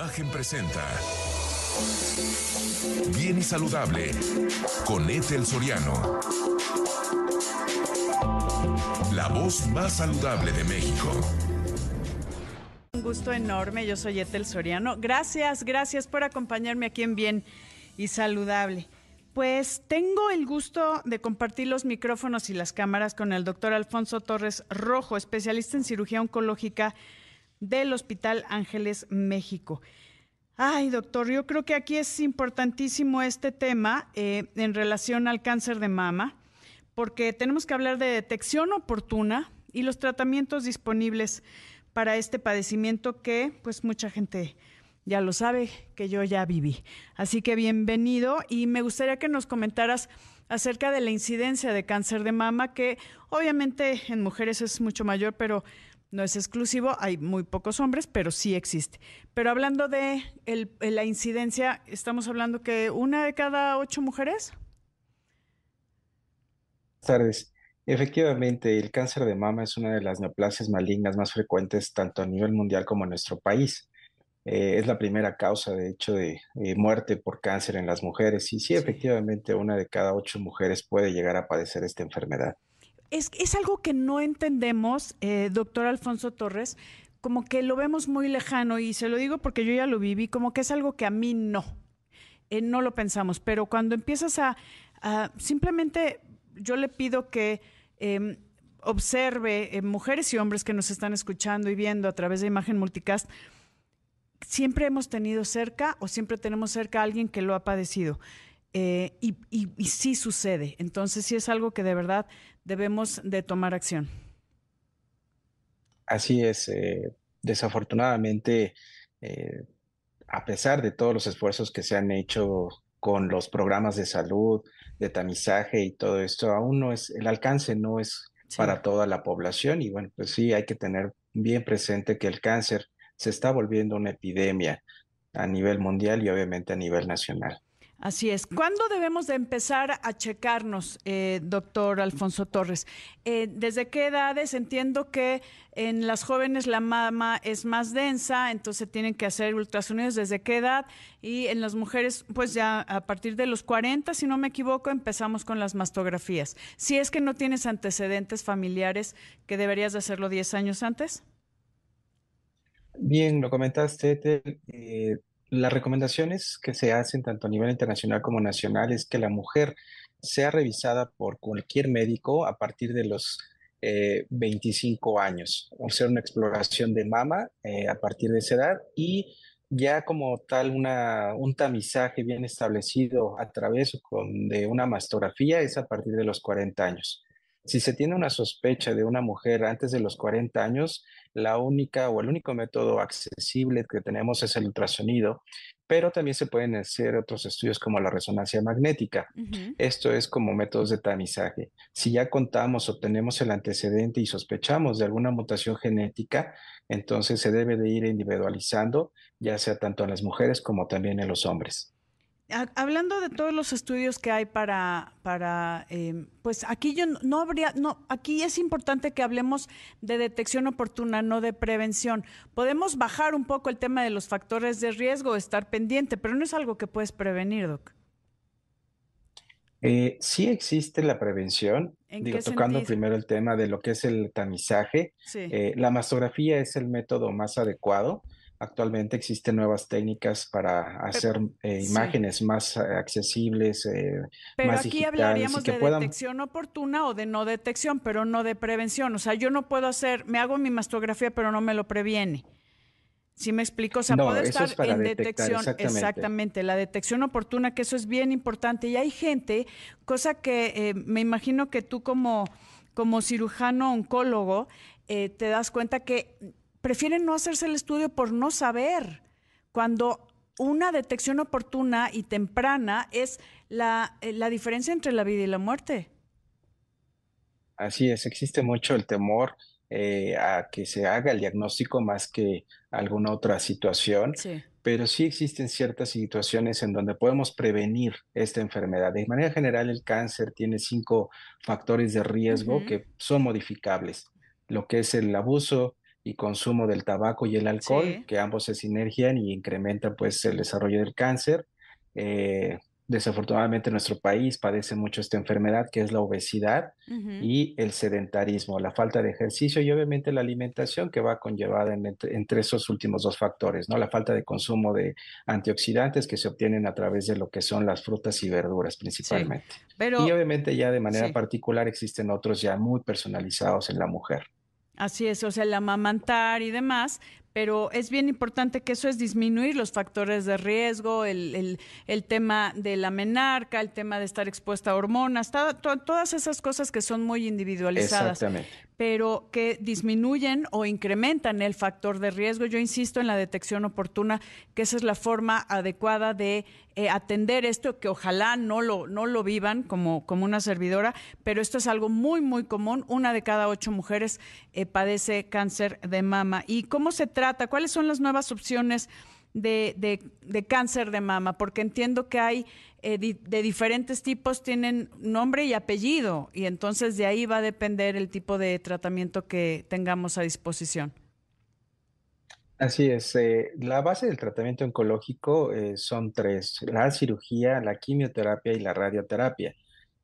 Imagen presenta Bien y Saludable con Ethel Soriano. La voz más saludable de México. Un gusto enorme, yo soy Ethel Soriano. Gracias, gracias por acompañarme aquí en Bien y Saludable. Pues tengo el gusto de compartir los micrófonos y las cámaras con el doctor Alfonso Torres Rojo, especialista en cirugía oncológica del Hospital Ángeles México. Ay, doctor, yo creo que aquí es importantísimo este tema eh, en relación al cáncer de mama, porque tenemos que hablar de detección oportuna y los tratamientos disponibles para este padecimiento que pues mucha gente ya lo sabe, que yo ya viví. Así que bienvenido y me gustaría que nos comentaras acerca de la incidencia de cáncer de mama, que obviamente en mujeres es mucho mayor, pero no es exclusivo, hay muy pocos hombres, pero sí existe. Pero hablando de la incidencia, estamos hablando que una de cada ocho mujeres. Buenas tardes. Efectivamente, el cáncer de mama es una de las neoplasias malignas más frecuentes tanto a nivel mundial como en nuestro país. Eh, es la primera causa, de hecho, de muerte por cáncer en las mujeres. Y sí, efectivamente, una de cada ocho mujeres puede llegar a padecer esta enfermedad es, es algo que no entendemos, eh, doctor Alfonso Torres, como que lo vemos muy lejano y se lo digo porque yo ya lo viví, como que es algo que a mí no, eh, no lo pensamos, pero cuando empiezas a, simplemente yo le pido que em, observe eh, mujeres y hombres que nos están escuchando y viendo a través de imagen multicast, siempre hemos tenido cerca o siempre tenemos cerca a alguien que lo ha padecido. y, y, y, sí sucede. Entonces sí es algo que de verdad debemos de tomar acción. Así es. Eh, desafortunadamente, eh, a pesar de todos los esfuerzos que se han hecho con los programas de salud, de tamizaje y todo esto, aún no es, el alcance no es para toda la población y bueno, pues sí hay que tener bien presente que el cáncer se está volviendo una epidemia a nivel mundial y obviamente a nivel nacional. Así es. ¿Cuándo debemos de empezar a checarnos, eh, doctor Alfonso Torres? Eh, ¿Desde qué edades? Entiendo que en las jóvenes la mama es más densa, entonces tienen que hacer ultrasonidos. ¿Desde qué edad? Y en las mujeres, pues ya a partir de los 40, si no me equivoco, empezamos con las mastografías. Si es que no tienes antecedentes familiares, que deberías de hacerlo 10 años antes. Bien, lo comentaste. Eh, las recomendaciones que se hacen tanto a nivel internacional como nacional es que la mujer sea revisada por cualquier médico a partir de los 25 eh, años, o sea, una exploración de mama eh, a partir de esa edad y ya como tal una, un tamizaje bien establecido a través de una mastografía es a partir de los 40 años. Si se tiene una sospecha de una mujer antes de los 40 años, la única o el único método accesible que tenemos es el ultrasonido, pero también se pueden hacer otros estudios como la resonancia magnética. Esto es como métodos de tamizaje. Si ya contamos o tenemos el antecedente y sospechamos de alguna mutación genética, entonces se debe de ir individualizando, ya sea tanto en las mujeres como también en los hombres hablando de todos los estudios que hay para, para em, pues aquí yo no habría, no, aquí es importante que hablemos de detección oportuna, no de prevención. Podemos bajar un poco el tema de los factores de riesgo, estar pendiente, pero no es algo que puedes prevenir, Doc. Eh, sí existe la prevención, digo, tocando primero el tema de lo que es el tamizaje. Eh, la mastografía es el método más adecuado. Actualmente existen nuevas técnicas para hacer eh, imágenes más eh, accesibles, eh, pero aquí hablaríamos de detección oportuna o de no detección, pero no de prevención. O sea, yo no puedo hacer, me hago mi mastografía, pero no me lo previene. ¿Sí me explico? O sea, puedo estar en detección. Exactamente. la detección oportuna, que eso es bien importante. Y hay gente, cosa que me imagino que tú como, como cirujano oncólogo te das cuenta que prefieren no hacerse el estudio por no saber, cuando una detección oportuna y temprana es la, eh, la diferencia entre la vida y la muerte. Así es, existe mucho el temor eh, a que se haga el diagnóstico más que alguna otra situación, pero sí existen ciertas situaciones en donde podemos prevenir esta enfermedad. De manera general, el cáncer tiene cinco factores de riesgo que son modificables, lo que es el abuso y consumo del tabaco y el alcohol, que ambos se sinergian y incrementan pues el desarrollo del cáncer. Eh, desafortunadamente nuestro país padece mucho esta enfermedad que es la obesidad y el sedentarismo, la falta de ejercicio y obviamente la alimentación que va conllevada entre, esos últimos dos factores, ¿no? La falta de consumo de antioxidantes que se obtienen a través de lo que son las frutas y verduras principalmente. pero, y obviamente ya de manera particular existen otros ya muy personalizados en la mujer. Así es, o sea, el amamantar y demás, pero es bien importante que eso es disminuir los factores de riesgo, el, el, tema de la menarca, el tema de estar expuesta a hormonas, todas esas cosas que son muy individualizadas. Exactamente pero que disminuyen o incrementan el factor de riesgo. Yo insisto en la detección oportuna, que esa es la forma adecuada de eh, atender esto, que ojalá no lo, no lo vivan como, como una servidora, pero esto es algo muy, muy común. Una de cada ocho mujeres eh, padece cáncer de mama. ¿Y cómo se trata? ¿Cuáles son las nuevas opciones? de, de, cáncer de mama, porque entiendo que hay eh, de diferentes tipos, tienen nombre y apellido, y entonces de ahí va a depender el tipo de tratamiento que tengamos a disposición. Así es, eh, la base del tratamiento oncológico eh, son tres, la cirugía, la quimioterapia y la radioterapia.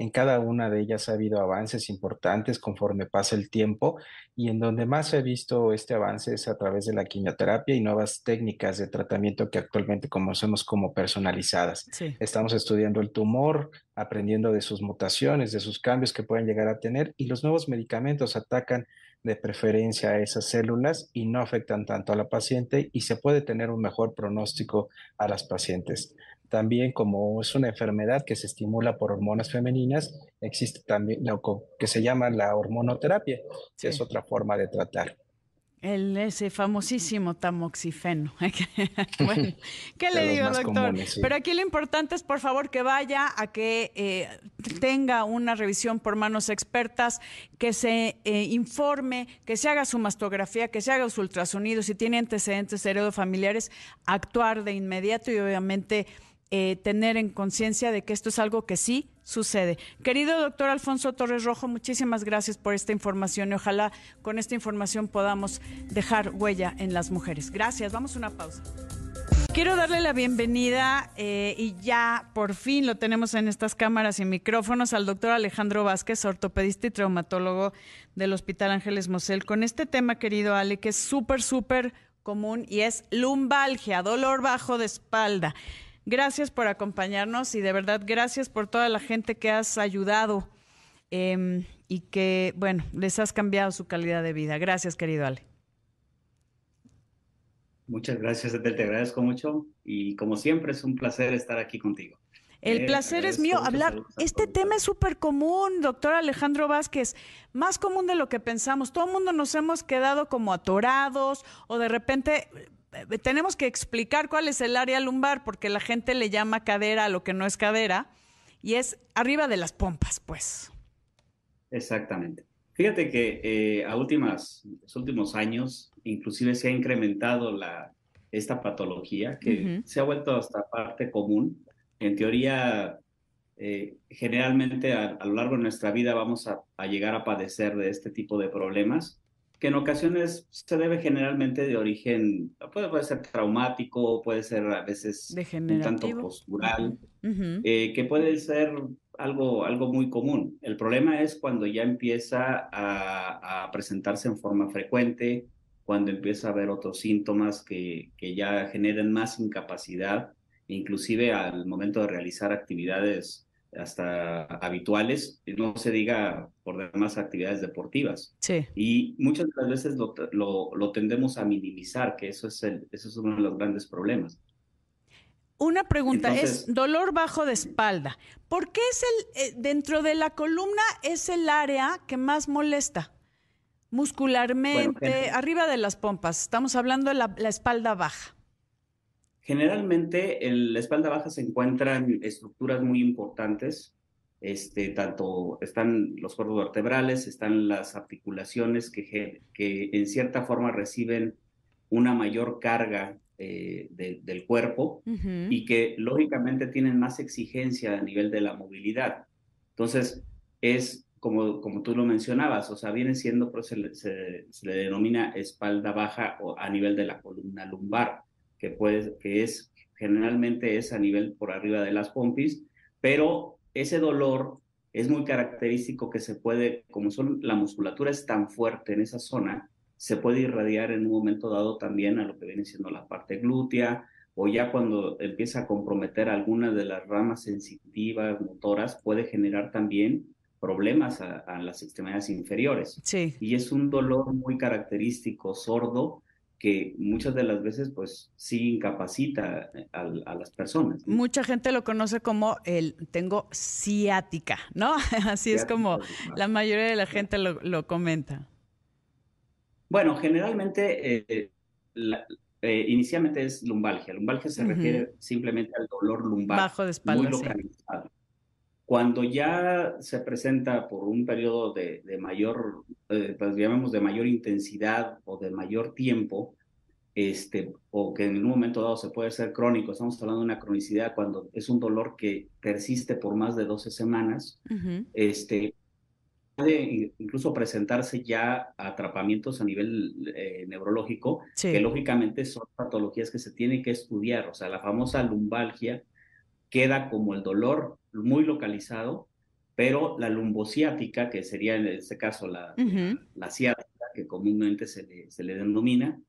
En cada una de ellas ha habido avances importantes conforme pasa el tiempo y en donde más se ha visto este avance es a través de la quimioterapia y nuevas técnicas de tratamiento que actualmente conocemos como personalizadas. Estamos estudiando el tumor, aprendiendo de sus mutaciones, de sus cambios que pueden llegar a tener y los nuevos medicamentos atacan de preferencia a esas células y no afectan tanto a la paciente y se puede tener un mejor pronóstico a las pacientes. También como es una enfermedad que se estimula por hormonas femeninas, existe también lo que se llama la hormonoterapia, que es otra forma de tratar. El ese famosísimo tamoxifeno. bueno, ¿qué le digo, doctor? Pero aquí lo importante es, por favor, que vaya a que eh, tenga una revisión por manos expertas, que se eh, informe, que se haga su mastografía, que se haga su ultrasonido, si tiene antecedentes heredofamiliares, actuar de inmediato y obviamente eh, tener en conciencia de que esto es algo que sí sucede. Querido doctor Alfonso Torres Rojo, muchísimas gracias por esta información y ojalá con esta información podamos dejar huella en las mujeres. Gracias, vamos a una pausa. Quiero darle la bienvenida eh, y ya por fin lo tenemos en estas cámaras y micrófonos al doctor Alejandro Vázquez, ortopedista y traumatólogo del Hospital Ángeles Mosel, con este tema, querido Ale, que es súper, súper común y es lumbalgia, dolor bajo de espalda. Gracias por acompañarnos y de verdad gracias por toda la gente que has ayudado em, y que, bueno, les has cambiado su calidad de vida. Gracias, querido Ale. Muchas gracias, Te agradezco mucho y como siempre es un placer estar aquí contigo. El eh, placer es mío. Hablar, este tema es súper común, doctor Alejandro Vázquez, más común de lo que pensamos. Todo el mundo nos hemos quedado como atorados o de repente tenemos que explicar cuál es el área lumbar porque la gente le llama cadera a lo que no es cadera y es arriba de las pompas, pues. Exactamente. Fíjate que eh, a últimas, los últimos años, inclusive se ha incrementado la, esta patología que se ha vuelto hasta parte común. En teoría, eh, generalmente a, lo largo de nuestra vida vamos a, a, llegar a padecer de este tipo de problemas que en ocasiones se debe generalmente de origen, puede, puede ser traumático, puede ser a veces un tanto postural, eh, que puede ser algo, algo muy común. El problema es cuando ya empieza a, presentarse en forma frecuente, cuando empieza a haber otros síntomas que, que ya generen más incapacidad, inclusive al momento de realizar actividades hasta habituales, no se diga por demás actividades deportivas. Sí. Y muchas de las veces lo, lo, tendemos a minimizar, que eso es, el, eso es uno de los grandes problemas. Una pregunta es dolor bajo de espalda. ¿Por qué es el eh, dentro de la columna es el área que más molesta muscularmente arriba de las pompas? Estamos hablando de la espalda baja. Generalmente en la espalda baja se encuentran estructuras muy importantes, este, tanto están los cuerpos vertebrales, están las articulaciones que, que en cierta forma reciben una mayor carga eh, del cuerpo y que lógicamente tienen más exigencia a nivel de la movilidad. Entonces, es como, como tú lo mencionabas, o sea, viene siendo, pues, se, se, le denomina espalda baja o a nivel de la columna lumbar, que, puede, que es generalmente es a nivel por arriba de las pompis, pero ese dolor es muy característico que se puede, como son, la musculatura es tan fuerte en esa zona, se puede irradiar en un momento dado también a lo que viene siendo la parte glútea, o ya cuando empieza a comprometer alguna de las ramas sensitivas, motoras, puede generar también problemas a, las extremidades inferiores. Sí. Y es un dolor muy característico, sordo, que muchas de las veces pues sí incapacita a, las personas. Mucha gente lo conoce como el tengo ciática, ¿no? Así es como la mayoría de la gente lo, comenta. Bueno, generalmente eh, eh, inicialmente es lumbalgia. Lumbalgia se refiere simplemente al dolor lumbar. Bajo de espalda. Muy localizado. Cuando ya se presenta por un periodo de, mayor, eh, pues llamemos de mayor intensidad o de mayor tiempo, este, o que en un momento dado se puede ser crónico, estamos hablando de una cronicidad cuando es un dolor que persiste por más de 12 semanas, este, puede incluso presentarse ya atrapamientos a nivel eh, neurológico, que lógicamente son patologías que se tienen que estudiar, o sea, la famosa lumbalgia queda como el dolor muy localizado, pero la lumbociática, que sería en este caso la, la, ciática, que comúnmente se le, se le denomina,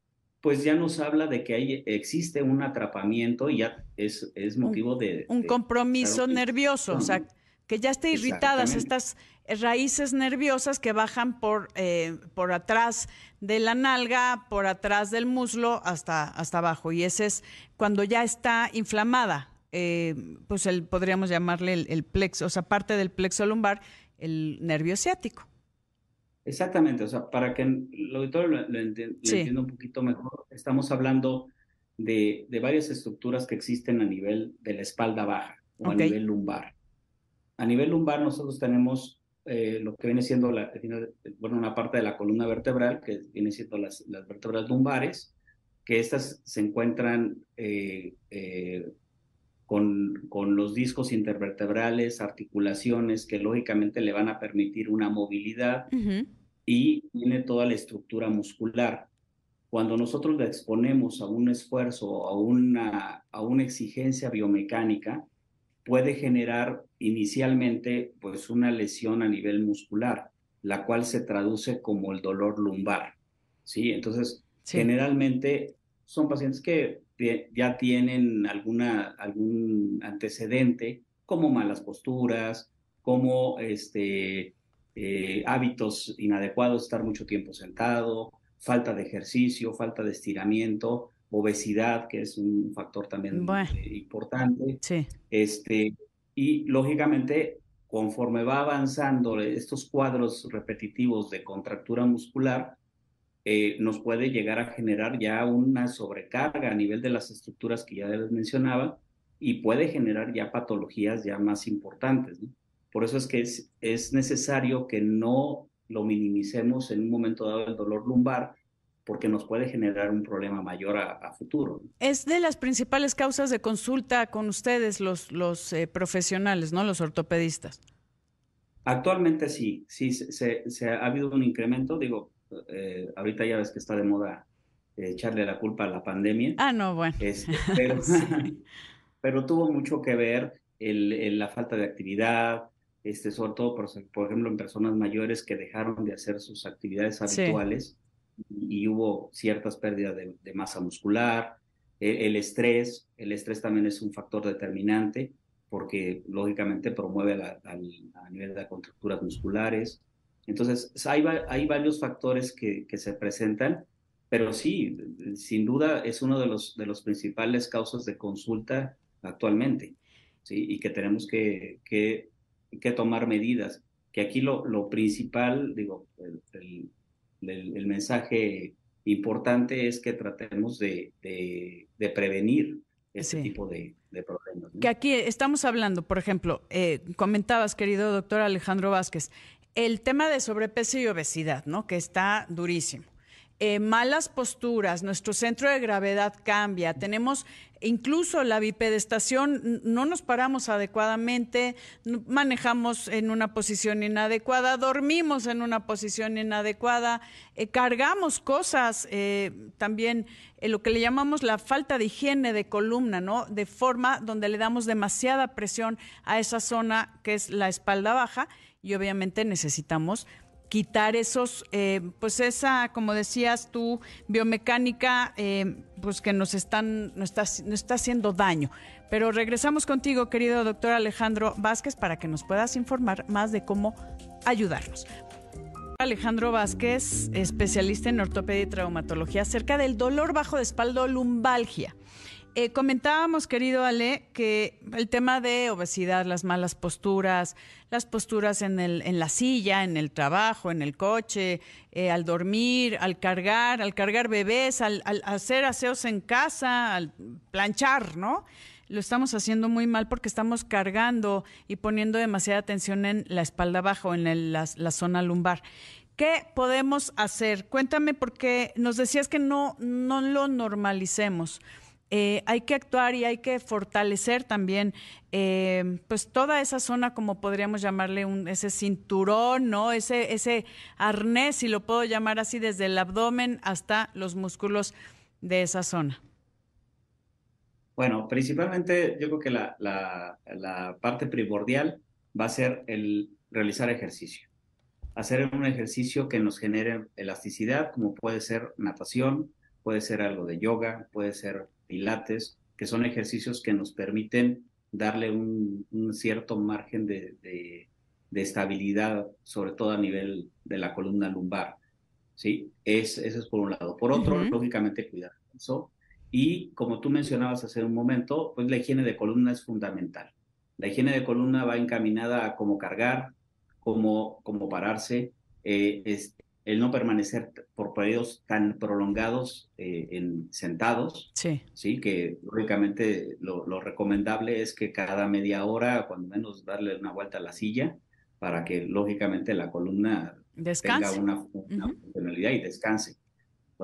pues ya nos habla de que hay, existe un atrapamiento y ya es, es motivo de... Un compromiso nervioso, o sea, que ya esté irritadas estas raíces nerviosas que bajan por, eh, por atrás de la nalga, por atrás del muslo hasta, hasta abajo. Y ese es cuando ya está inflamada eh, pues el, podríamos llamarle el, plexo, o sea, parte del plexo lumbar, el nervio ciático. Exactamente, o sea, para que el auditorio lo, entienda un poquito mejor, estamos hablando de, de, varias estructuras que existen a nivel de la espalda baja o a nivel lumbar. A nivel lumbar nosotros tenemos eh, lo que viene siendo la, bueno, una parte de la columna vertebral, que viene siendo las, las vértebras lumbares, que estas se encuentran eh, eh, con, los discos intervertebrales, articulaciones que lógicamente le van a permitir una movilidad y tiene toda la estructura muscular. Cuando nosotros le exponemos a un esfuerzo, a una, a una exigencia biomecánica, puede generar inicialmente pues una lesión a nivel muscular, la cual se traduce como el dolor lumbar. ¿sí? Entonces, generalmente son pacientes que ya tienen alguna, algún antecedente, como malas posturas, como este, eh, hábitos inadecuados, estar mucho tiempo sentado, falta de ejercicio, falta de estiramiento, obesidad, que es un factor también importante. Este, y lógicamente, conforme va avanzando estos cuadros repetitivos de contractura muscular, eh, nos puede llegar a generar ya una sobrecarga a nivel de las estructuras que ya les mencionaba y puede generar ya patologías ya más importantes. Por eso es que es, es necesario que no lo minimicemos en un momento dado el dolor lumbar, porque nos puede generar un problema mayor a, futuro. Es de las principales causas de consulta con ustedes, los, los eh, profesionales, ¿no? Los ortopedistas. Actualmente sí, sí, se, se, ha habido un incremento, digo, eh, ahorita ya ves que está de moda eh, ejarle la culpa a la pandemia. Ah, no, bueno. Este, pero, tuvo mucho que ver el, la falta de actividad, este, sobre todo, por, por, ejemplo, en personas mayores que dejaron de hacer sus actividades habituales y, hubo ciertas pérdidas de, masa muscular, e, el, estrés, el estrés también es un factor determinante porque lógicamente promueve la, a nivel de contracturas musculares, entonces, hay, hay varios factores que, que, se presentan, pero sí, sin duda es uno de los, de los principales causas de consulta actualmente, ¿sí? Y que tenemos que, que, que tomar medidas. Que aquí lo, lo principal, digo, el, el, mensaje importante es que tratemos de, de, prevenir ese tipo de, de problemas. Que aquí estamos hablando, por ejemplo, eh, comentabas, querido doctor Alejandro Vázquez, el tema de sobrepeso y obesidad, ¿no? Que está durísimo. eh, malas posturas, nuestro centro de gravedad cambia, tenemos incluso la bipedestación, no nos paramos adecuadamente, manejamos en una posición inadecuada, dormimos en una posición inadecuada, eh, cargamos cosas, eh, también lo que le llamamos la falta de higiene de columna, ¿no? De forma donde le damos demasiada presión a esa zona que es la espalda baja y obviamente necesitamos quitar esos, eh, pues esa, como decías tú, biomecánica, eh, pues que nos están, nos está, nos está haciendo daño. Pero regresamos contigo, querido doctor Alejandro Vázquez, para que nos puedas informar más de cómo ayudarnos. Alejandro Vázquez, especialista en ortopedia y traumatología, acerca del dolor bajo de espalda lumbalgia. Eh, comentábamos, querido Ale, que el tema de obesidad, las malas posturas, las posturas en, el, en la silla, en el trabajo, en el coche, eh, al dormir, al cargar, al cargar bebés, al, hacer aseos en casa, al planchar, ¿no? Lo estamos haciendo muy mal porque estamos cargando y poniendo demasiada tensión en la espalda baja o en la, la zona lumbar. ¿Qué podemos hacer? Cuéntame porque nos decías que no, no lo normalicemos. Eh, hay que actuar y hay que fortalecer también eh, pues toda esa zona, como podríamos llamarle ese cinturón, ¿no? Ese, ese arnés, si lo puedo llamar así, desde el abdomen hasta los músculos de esa zona. Bueno, principalmente yo creo que la, la parte primordial va a ser el realizar ejercicio. Hacer un ejercicio que nos genere elasticidad, como puede ser natación, puede ser algo de yoga, puede ser pilates, que son ejercicios que nos permiten darle un, cierto margen de, estabilidad, sobre todo a nivel de la columna lumbar. ¿sí? Es, eso es por un lado. Por otro, lógicamente, cuidar eso. Y como tú mencionabas hace un momento, pues la higiene de columna es fundamental. La higiene de columna va encaminada a cómo cargar, cómo, cómo pararse, eh, el no permanecer por periodos tan prolongados eh, en sentados, sí. sí, que lógicamente lo, recomendable es que cada media hora, cuando menos, darle una vuelta a la silla para que lógicamente la columna tenga una, funcionalidad y descanse.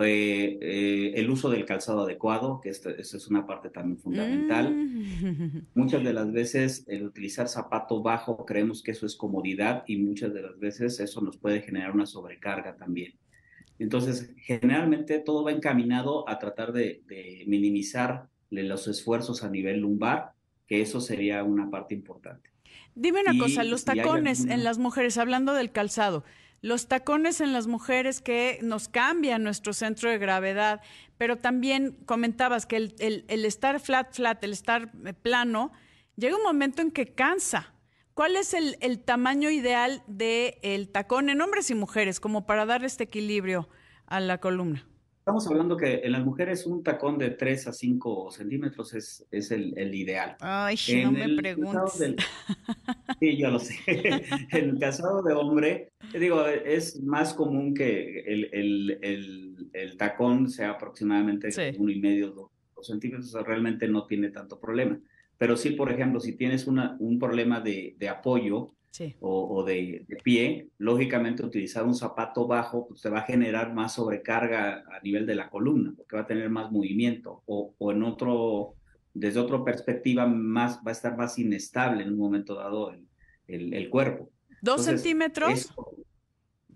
Eh, eh, el uso del calzado adecuado, que esta, es una parte también fundamental. Mm. Muchas de las veces el utilizar zapato bajo creemos que eso es comodidad y muchas de las veces eso nos puede generar una sobrecarga también. Entonces, generalmente todo va encaminado a tratar de, minimizar los esfuerzos a nivel lumbar, que eso sería una parte importante. Dime una cosa, los tacones en las mujeres, hablando del calzado, los tacones en las mujeres que nos cambian nuestro centro de gravedad, pero también comentabas que el, estar flat, flat, el estar eh, plano, llega un momento en que cansa. ¿Cuál es el, tamaño ideal del tacón en hombres y mujeres, como para dar este equilibrio a la columna? Estamos hablando que en las mujeres un tacón de 3 a 5 centímetros es, es el, el, ideal. Ay, no me preguntes. sí, yo lo sé. en el casado de hombre, digo, es más común que el, el, el tacón sea aproximadamente uno y medio, dos, centímetros, realmente no tiene tanto problema. Pero sí, por ejemplo, si tienes una, un problema de, de apoyo, o, de, pie, lógicamente utilizar un zapato bajo pues, te va a generar más sobrecarga a nivel de la columna, porque va a tener más movimiento, o, en otro, desde otra perspectiva, más, va a estar más inestable en un momento dado el, el, cuerpo. ¿Dos centímetros?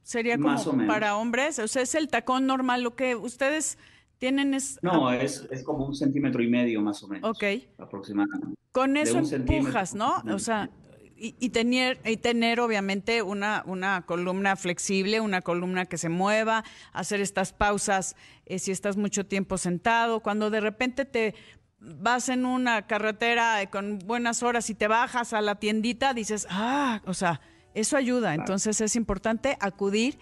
Sería como para hombres, o sea, es el tacón normal, lo que ustedes tienen es... No, es, es como un centímetro y medio más o menos. Ok. Aproximadamente. Con eso empujas, ¿no? O sea, y, tener, y tener obviamente una, una columna flexible, una columna que se mueva, hacer estas pausas eh, si estás mucho tiempo sentado, cuando de repente te vas en una carretera con buenas horas y te bajas a la tiendita, dices, ah, o sea, eso ayuda. Entonces es importante acudir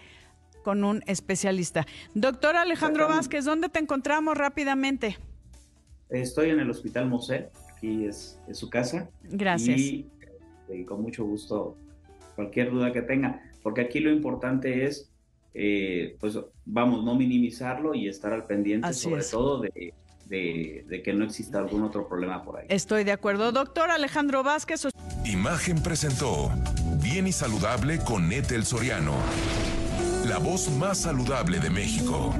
con un especialista. Doctor Alejandro Vázquez, ¿dónde te encontramos rápidamente? Estoy en el Hospital Mosé, aquí es, es su casa. Gracias y con mucho gusto cualquier duda que tenga, porque aquí lo importante es, eh, pues vamos, no minimizarlo y estar al pendiente sobre todo de, de, que no exista algún otro problema por ahí. Estoy de acuerdo. Doctor Alejandro Vázquez. Imagen presentó Bien y Saludable con Etel Soriano, la voz más saludable de México.